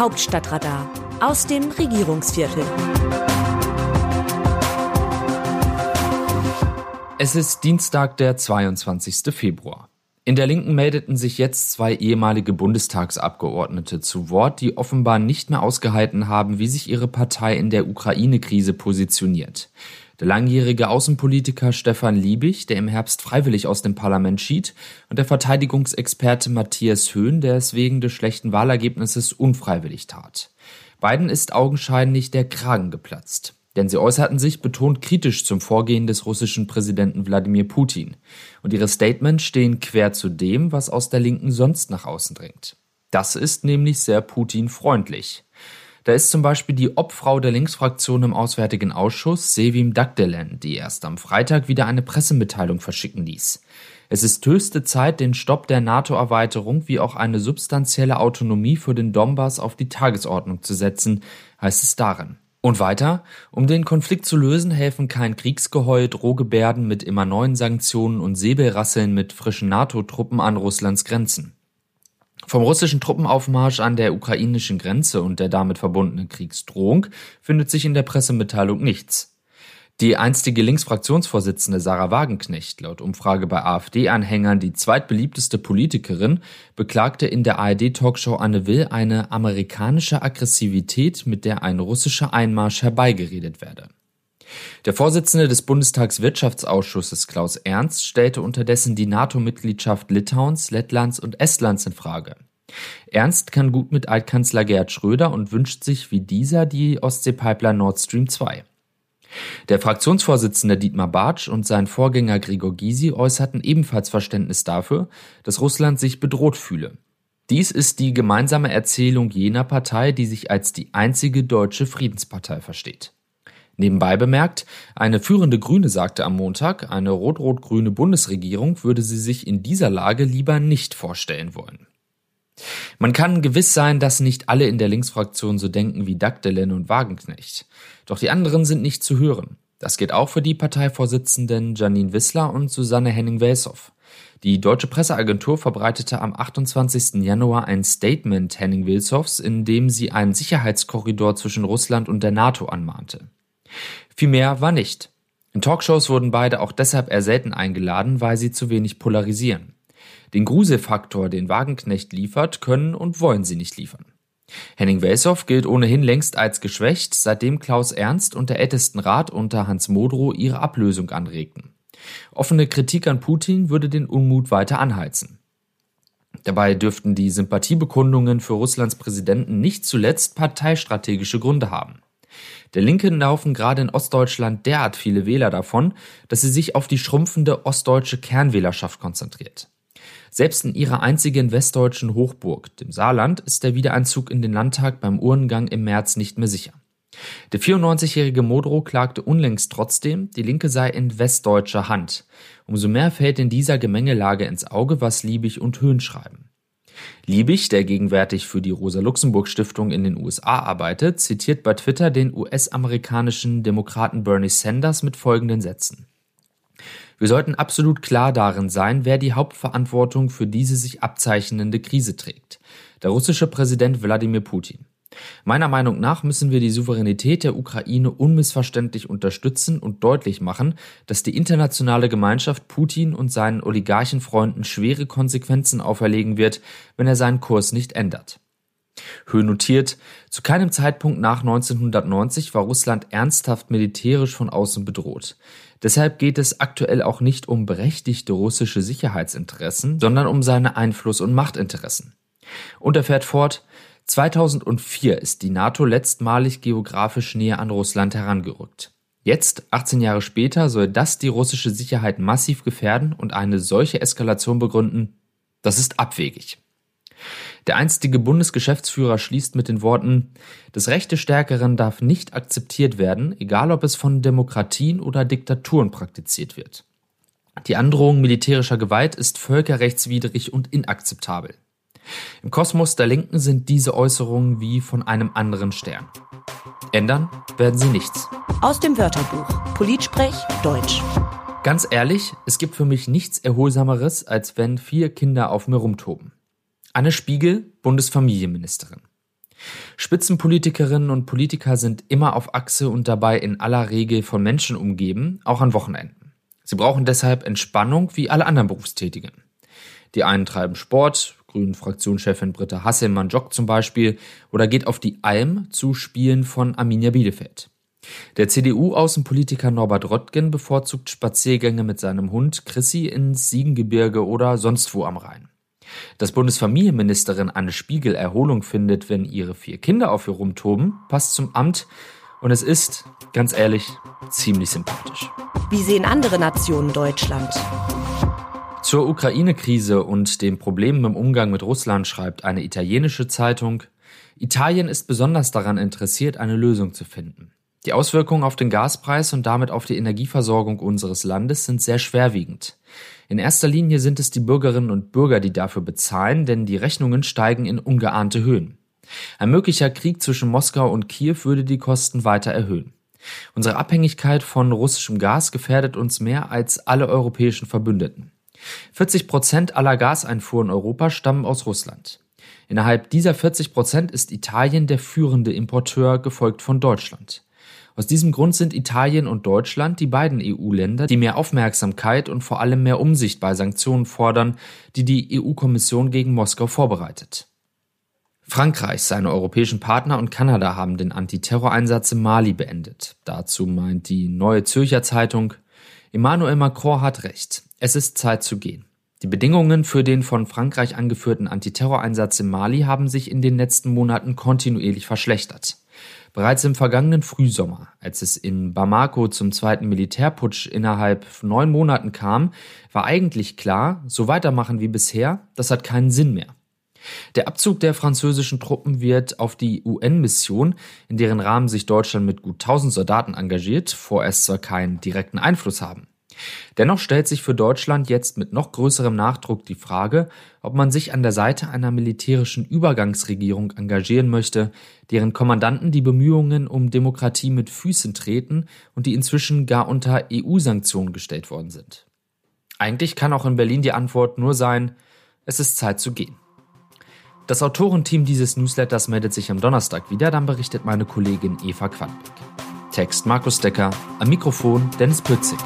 Hauptstadtradar aus dem Regierungsviertel. Es ist Dienstag, der 22. Februar. In der Linken meldeten sich jetzt zwei ehemalige Bundestagsabgeordnete zu Wort, die offenbar nicht mehr ausgehalten haben, wie sich ihre Partei in der Ukraine-Krise positioniert. Der langjährige Außenpolitiker Stefan Liebig, der im Herbst freiwillig aus dem Parlament schied, und der Verteidigungsexperte Matthias Höhn, der es wegen des schlechten Wahlergebnisses unfreiwillig tat. Beiden ist augenscheinlich der Kragen geplatzt. Denn sie äußerten sich betont kritisch zum Vorgehen des russischen Präsidenten Wladimir Putin. Und ihre Statements stehen quer zu dem, was aus der Linken sonst nach außen dringt. Das ist nämlich sehr Putin-freundlich. Da ist zum Beispiel die Obfrau der Linksfraktion im Auswärtigen Ausschuss, Sevim Dagdelen, die erst am Freitag wieder eine Pressemitteilung verschicken ließ. Es ist höchste Zeit, den Stopp der NATO-Erweiterung wie auch eine substanzielle Autonomie für den Donbass auf die Tagesordnung zu setzen, heißt es darin. Und weiter, um den Konflikt zu lösen, helfen kein Kriegsgeheul, Drohgebärden mit immer neuen Sanktionen und Säbelrasseln mit frischen NATO-Truppen an Russlands Grenzen. Vom russischen Truppenaufmarsch an der ukrainischen Grenze und der damit verbundenen Kriegsdrohung findet sich in der Pressemitteilung nichts. Die einstige Linksfraktionsvorsitzende Sarah Wagenknecht, laut Umfrage bei AfD-Anhängern die zweitbeliebteste Politikerin, beklagte in der ARD-Talkshow Anne Will eine amerikanische Aggressivität, mit der ein russischer Einmarsch herbeigeredet werde. Der Vorsitzende des Bundestagswirtschaftsausschusses Klaus Ernst stellte unterdessen die NATO-Mitgliedschaft Litauens, Lettlands und Estlands in Frage. Ernst kann gut mit Altkanzler Gerhard Schröder und wünscht sich wie dieser die Ostsee-Pipeline Nord Stream 2. Der Fraktionsvorsitzende Dietmar Bartsch und sein Vorgänger Gregor Gysi äußerten ebenfalls Verständnis dafür, dass Russland sich bedroht fühle. Dies ist die gemeinsame Erzählung jener Partei, die sich als die einzige deutsche Friedenspartei versteht. Nebenbei bemerkt, eine führende Grüne sagte am Montag, eine rot-rot-grüne Bundesregierung würde sie sich in dieser Lage lieber nicht vorstellen wollen. Man kann gewiss sein, dass nicht alle in der Linksfraktion so denken wie Dagdelen und Wagenknecht. Doch die anderen sind nicht zu hören. Das geht auch für die Parteivorsitzenden Janine Wissler und Susanne Henning-Welsow. Die deutsche Presseagentur verbreitete am 28. Januar ein Statement Henning Wilsows, in dem sie einen Sicherheitskorridor zwischen Russland und der NATO anmahnte. Viel mehr war nicht. In Talkshows wurden beide auch deshalb eher selten eingeladen, weil sie zu wenig polarisieren. Den Gruselfaktor, den Wagenknecht liefert, können und wollen sie nicht liefern. Henning Welsow gilt ohnehin längst als geschwächt, seitdem Klaus Ernst und der Ältestenrat unter Hans Modrow ihre Ablösung anregten. Offene Kritik an Putin würde den Unmut weiter anheizen. Dabei dürften die Sympathiebekundungen für Russlands Präsidenten nicht zuletzt parteistrategische Gründe haben. Der Linken laufen gerade in Ostdeutschland derart viele Wähler davon, dass sie sich auf die schrumpfende ostdeutsche Kernwählerschaft konzentriert. Selbst in ihrer einzigen westdeutschen Hochburg, dem Saarland, ist der Wiedereinzug in den Landtag beim Urnengang im März nicht mehr sicher. Der 94-jährige Modrow klagte unlängst trotzdem, die Linke sei in westdeutscher Hand. Umso mehr fällt in dieser Gemengelage ins Auge, was Liebig und Höhn schreiben. Liebig, der gegenwärtig für die Rosa-Luxemburg-Stiftung in den USA arbeitet, zitiert bei Twitter den US-amerikanischen Demokraten Bernie Sanders mit folgenden Sätzen. Wir sollten absolut klar darin sein, wer die Hauptverantwortung für diese sich abzeichnende Krise trägt. Der russische Präsident Wladimir Putin. Meiner Meinung nach müssen wir die Souveränität der Ukraine unmissverständlich unterstützen und deutlich machen, dass die internationale Gemeinschaft Putin und seinen Oligarchenfreunden schwere Konsequenzen auferlegen wird, wenn er seinen Kurs nicht ändert. Höhe notiert, zu keinem Zeitpunkt nach 1990 war Russland ernsthaft militärisch von außen bedroht. Deshalb geht es aktuell auch nicht um berechtigte russische Sicherheitsinteressen, sondern um seine Einfluss- und Machtinteressen. Und er fährt fort, 2004 ist die NATO letztmalig geografisch näher an Russland herangerückt. Jetzt, 18 Jahre später, soll das die russische Sicherheit massiv gefährden und eine solche Eskalation begründen? Das ist abwegig. Der einstige Bundesgeschäftsführer schließt mit den Worten Das Recht des Stärkeren darf nicht akzeptiert werden, egal ob es von Demokratien oder Diktaturen praktiziert wird. Die Androhung militärischer Gewalt ist völkerrechtswidrig und inakzeptabel. Im Kosmos der Linken sind diese Äußerungen wie von einem anderen Stern. Ändern werden sie nichts. Aus dem Wörterbuch Politsprech Deutsch. Ganz ehrlich, es gibt für mich nichts Erholsameres, als wenn vier Kinder auf mir rumtoben. Anne Spiegel, Bundesfamilienministerin. Spitzenpolitikerinnen und Politiker sind immer auf Achse und dabei in aller Regel von Menschen umgeben, auch an Wochenenden. Sie brauchen deshalb Entspannung wie alle anderen Berufstätigen. Die einen treiben Sport, Grünen Fraktionschefin Britta Hasselmann joggt zum Beispiel oder geht auf die Alm zu Spielen von Arminia Bielefeld. Der CDU-Außenpolitiker Norbert Röttgen bevorzugt Spaziergänge mit seinem Hund Chrissy ins Siegengebirge oder sonst wo am Rhein. Dass Bundesfamilienministerin Anne Spiegel Erholung findet, wenn ihre vier Kinder auf ihr rumtoben, passt zum Amt und es ist, ganz ehrlich, ziemlich sympathisch. Wie sehen andere Nationen Deutschland? Zur Ukraine-Krise und den Problemen im Umgang mit Russland schreibt eine italienische Zeitung, Italien ist besonders daran interessiert, eine Lösung zu finden. Die Auswirkungen auf den Gaspreis und damit auf die Energieversorgung unseres Landes sind sehr schwerwiegend. In erster Linie sind es die Bürgerinnen und Bürger, die dafür bezahlen, denn die Rechnungen steigen in ungeahnte Höhen. Ein möglicher Krieg zwischen Moskau und Kiew würde die Kosten weiter erhöhen. Unsere Abhängigkeit von russischem Gas gefährdet uns mehr als alle europäischen Verbündeten. 40 Prozent aller Gaseinfuhren in Europa stammen aus Russland. Innerhalb dieser 40 Prozent ist Italien der führende Importeur, gefolgt von Deutschland. Aus diesem Grund sind Italien und Deutschland die beiden EU-Länder, die mehr Aufmerksamkeit und vor allem mehr Umsicht bei Sanktionen fordern, die die EU-Kommission gegen Moskau vorbereitet. Frankreich, seine europäischen Partner und Kanada haben den Antiterroreinsatz in Mali beendet. Dazu meint die Neue Zürcher Zeitung, Emmanuel Macron hat recht. Es ist Zeit zu gehen. Die Bedingungen für den von Frankreich angeführten Antiterroreinsatz in Mali haben sich in den letzten Monaten kontinuierlich verschlechtert. Bereits im vergangenen Frühsommer, als es in Bamako zum zweiten Militärputsch innerhalb neun Monaten kam, war eigentlich klar, so weitermachen wie bisher, das hat keinen Sinn mehr. Der Abzug der französischen Truppen wird auf die UN-Mission, in deren Rahmen sich Deutschland mit gut 1000 Soldaten engagiert, vorerst zwar keinen direkten Einfluss haben. Dennoch stellt sich für Deutschland jetzt mit noch größerem Nachdruck die Frage, ob man sich an der Seite einer militärischen Übergangsregierung engagieren möchte, deren Kommandanten die Bemühungen um Demokratie mit Füßen treten und die inzwischen gar unter EU-Sanktionen gestellt worden sind. Eigentlich kann auch in Berlin die Antwort nur sein, es ist Zeit zu gehen. Das Autorenteam dieses Newsletters meldet sich am Donnerstag wieder, dann berichtet meine Kollegin Eva Quanbeck. Text Markus Decker, am Mikrofon Dennis Pützing.